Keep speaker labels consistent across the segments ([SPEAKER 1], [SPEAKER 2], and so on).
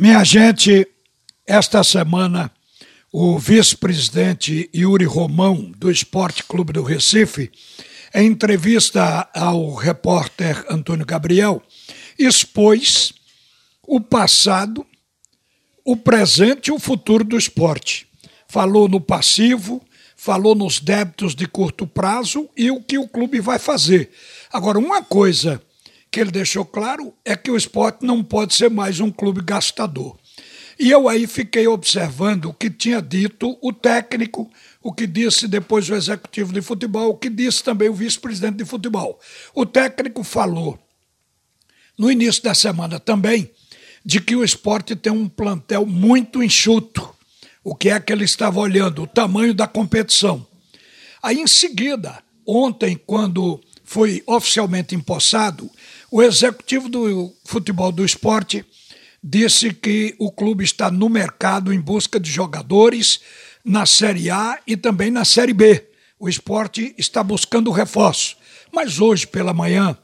[SPEAKER 1] Minha gente, esta semana o vice-presidente Yuri Romão, do Esporte Clube do Recife, em entrevista ao repórter Antônio Gabriel, expôs o passado, o presente e o futuro do esporte. Falou no passivo, falou nos débitos de curto prazo e o que o clube vai fazer. Agora, uma coisa que ele deixou claro é que o esporte não pode ser mais um clube gastador. E eu aí fiquei observando o que tinha dito o técnico, o que disse depois o executivo de futebol, o que disse também o vice-presidente de futebol. O técnico falou no início da semana também de que o esporte tem um plantel muito enxuto. O que é que ele estava olhando? O tamanho da competição. Aí, em seguida, ontem, quando foi oficialmente empossado, o executivo do futebol do esporte disse que o clube está no mercado em busca de jogadores na Série A e também na Série B. O esporte está buscando reforço. Mas hoje pela manhã,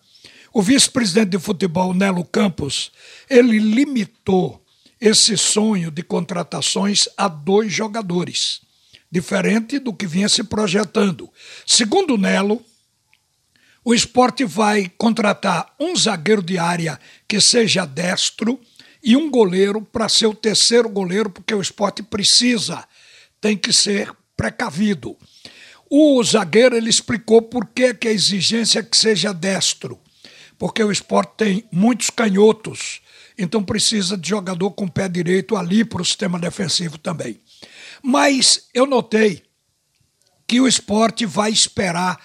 [SPEAKER 1] o vice-presidente de futebol, Nelo Campos, ele limitou esse sonho de contratações a dois jogadores, diferente do que vinha se projetando. Segundo Nelo, o esporte vai contratar um zagueiro de área que seja destro e um goleiro para ser o terceiro goleiro, porque o esporte precisa, tem que ser precavido. O zagueiro ele explicou por que, que a exigência é que seja destro, porque o esporte tem muitos canhotos, então precisa de jogador com pé direito ali para o sistema defensivo também. Mas eu notei que o esporte vai esperar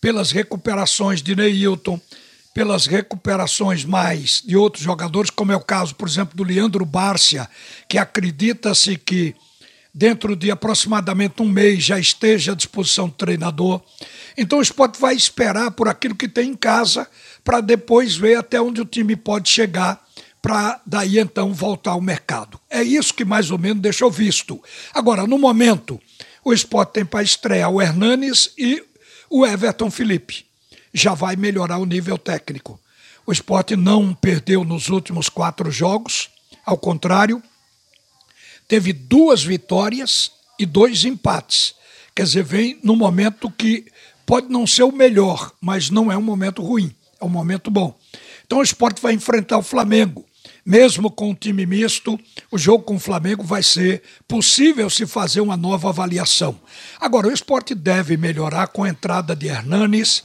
[SPEAKER 1] pelas recuperações de Neilton, pelas recuperações mais de outros jogadores, como é o caso, por exemplo, do Leandro Bárcia, que acredita-se que dentro de aproximadamente um mês já esteja à disposição do treinador. Então o esporte vai esperar por aquilo que tem em casa para depois ver até onde o time pode chegar para daí então voltar ao mercado. É isso que mais ou menos deixou visto. Agora, no momento, o esporte tem para estrear o Hernanes e o Everton Felipe já vai melhorar o nível técnico. O esporte não perdeu nos últimos quatro jogos, ao contrário, teve duas vitórias e dois empates. Quer dizer, vem num momento que pode não ser o melhor, mas não é um momento ruim, é um momento bom. Então o esporte vai enfrentar o Flamengo. Mesmo com o time misto, o jogo com o Flamengo vai ser possível se fazer uma nova avaliação. Agora, o esporte deve melhorar com a entrada de Hernanes,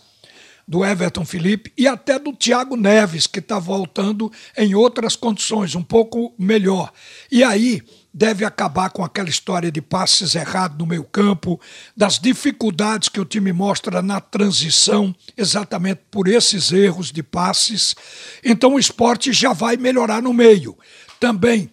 [SPEAKER 1] do Everton Felipe e até do Thiago Neves, que está voltando em outras condições, um pouco melhor. E aí deve acabar com aquela história de passes errados no meio campo, das dificuldades que o time mostra na transição, exatamente por esses erros de passes. Então o esporte já vai melhorar no meio. Também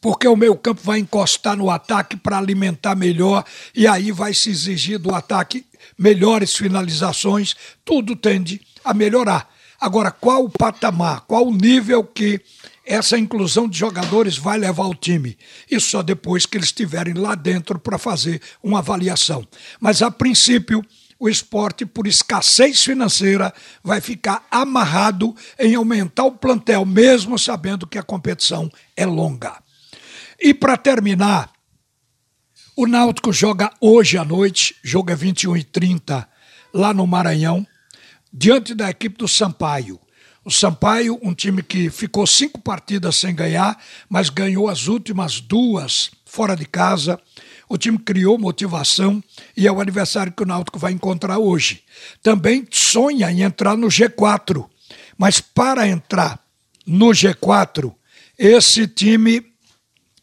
[SPEAKER 1] porque o meio campo vai encostar no ataque para alimentar melhor e aí vai se exigir do ataque melhores finalizações, tudo tende a melhorar. Agora, qual o patamar, qual o nível que essa inclusão de jogadores vai levar o time? Isso só depois que eles estiverem lá dentro para fazer uma avaliação. Mas, a princípio, o esporte, por escassez financeira, vai ficar amarrado em aumentar o plantel, mesmo sabendo que a competição é longa. E para terminar, o Náutico joga hoje à noite, jogo é 21 e 30 lá no Maranhão, diante da equipe do Sampaio. O Sampaio, um time que ficou cinco partidas sem ganhar, mas ganhou as últimas duas fora de casa. O time criou motivação e é o adversário que o Náutico vai encontrar hoje. Também sonha em entrar no G4, mas para entrar no G4, esse time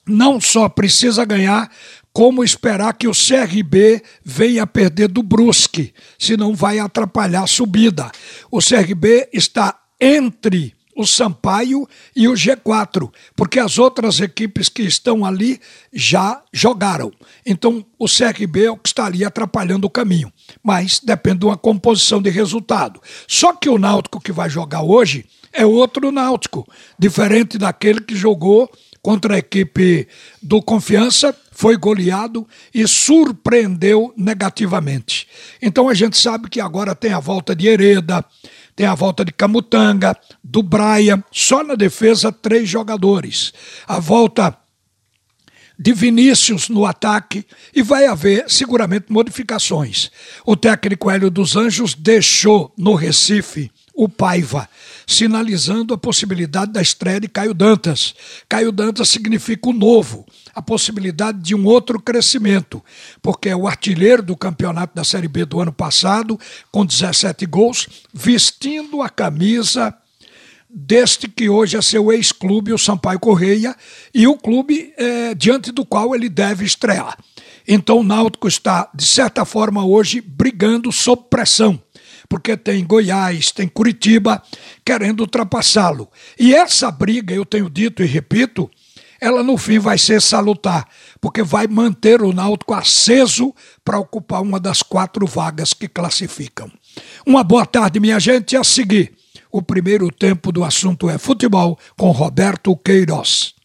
[SPEAKER 1] não só precisa ganhar, como esperar que o CRB venha perder do Brusque, senão vai atrapalhar a subida. O CRB está entre o Sampaio e o G4, porque as outras equipes que estão ali já jogaram. Então, o CRB é o que estaria atrapalhando o caminho, mas depende de uma composição de resultado. Só que o Náutico que vai jogar hoje é outro Náutico, diferente daquele que jogou contra a equipe do Confiança, foi goleado e surpreendeu negativamente. Então a gente sabe que agora tem a volta de Hereda, tem a volta de Camutanga, do Brian, só na defesa três jogadores. A volta de Vinícius no ataque e vai haver seguramente modificações. O técnico Hélio dos Anjos deixou no Recife o Paiva, sinalizando a possibilidade da estreia de Caio Dantas. Caio Dantas significa o novo, a possibilidade de um outro crescimento, porque é o artilheiro do campeonato da Série B do ano passado, com 17 gols, vestindo a camisa deste que hoje é seu ex-clube, o Sampaio Correia, e o clube é, diante do qual ele deve estrear. Então o Náutico está, de certa forma, hoje brigando sob pressão porque tem Goiás, tem Curitiba querendo ultrapassá-lo. E essa briga, eu tenho dito e repito, ela no fim vai ser salutar, porque vai manter o Náutico aceso para ocupar uma das quatro vagas que classificam. Uma boa tarde, minha gente. A seguir, o primeiro tempo do assunto é futebol com Roberto Queiroz.